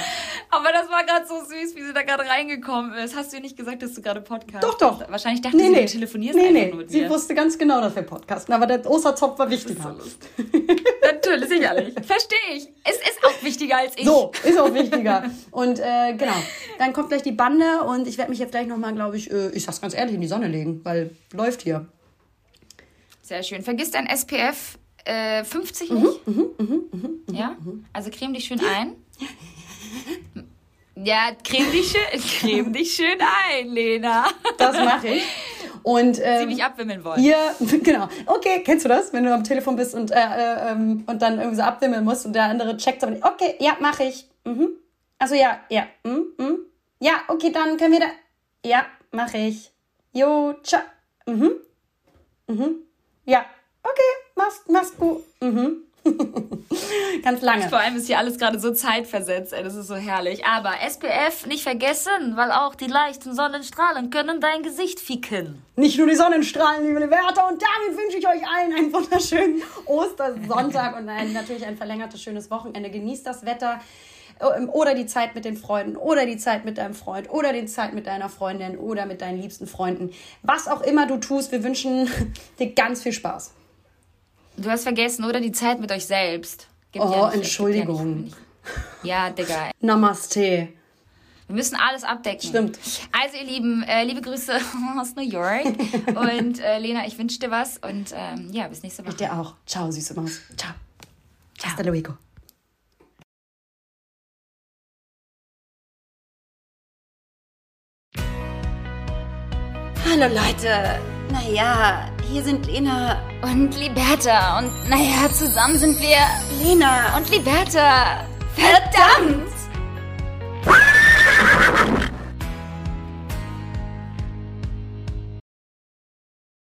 Aber das war gerade so süß, wie sie da gerade reingekommen ist. Hast du ihr nicht gesagt, dass du gerade Podcast Doch, doch. Wahrscheinlich dachte nee, sie, nee. du telefonierst nee, nee. mit Sie wusste ganz genau, dass wir podcasten, aber der Osterzopf war wichtiger. So [LAUGHS] Natürlich, sicherlich. Verstehe ich. Es ist auch wichtiger als ich. So, ist auch wichtiger. Und äh, genau, dann kommt gleich die Bande und ich werde mich jetzt gleich nochmal, glaube ich, äh, ich sag's ganz ehrlich, in die Sonne legen, weil läuft hier. Sehr schön. Vergiss dein SPF äh, 50 mhm, nicht. Mhm, mhm, mhm, mhm, ja? Also creme dich schön ein. Ja, creme dich schön, [LAUGHS] creme dich schön ein, Lena. Das mache ich. Und, ähm, Sie mich abwimmeln wollen. Ihr, [LAUGHS] genau. Okay, kennst du das? Wenn du am Telefon bist und, äh, äh, ähm, und dann irgendwie so abwimmeln musst und der andere checkt aber nicht. Okay, ja, mache ich. Mhm. Also ja, ja. Mhm, mhm. Ja, okay, dann können wir da. Ja, mache ich. Jo, ciao. Mhm. Mhm. Ja, okay, machst, machst gut. Mhm. [LAUGHS] Ganz lange. Vor allem ist hier alles gerade so zeitversetzt, ey, das ist so herrlich. Aber SPF nicht vergessen, weil auch die leichten Sonnenstrahlen können dein Gesicht ficken. Nicht nur die Sonnenstrahlen, liebe Werte. Und damit wünsche ich euch allen einen wunderschönen [LAUGHS] Ostersonntag und ein, natürlich ein verlängertes schönes Wochenende. Genießt das Wetter. Oder die Zeit mit den Freunden oder die Zeit mit deinem Freund oder die Zeit mit deiner Freundin oder mit deinen liebsten Freunden. Was auch immer du tust, wir wünschen [LAUGHS] dir ganz viel Spaß. Du hast vergessen, oder? Die Zeit mit euch selbst. Gibt oh, ja Entschuldigung. Ja, ja, Digga. Namaste. Wir müssen alles abdecken. Stimmt. Also, ihr Lieben, äh, liebe Grüße [LAUGHS] aus New York. und äh, Lena, ich wünsche dir was. Und ähm, ja, bis nächste Woche. Ich dir auch. Ciao, süße Maus. Ciao. Ciao. Hasta luego. Hallo Leute. Naja, hier sind Lena. Und Liberta. Und naja, zusammen sind wir. Lena. Und Liberta. Verdammt! Verdammt.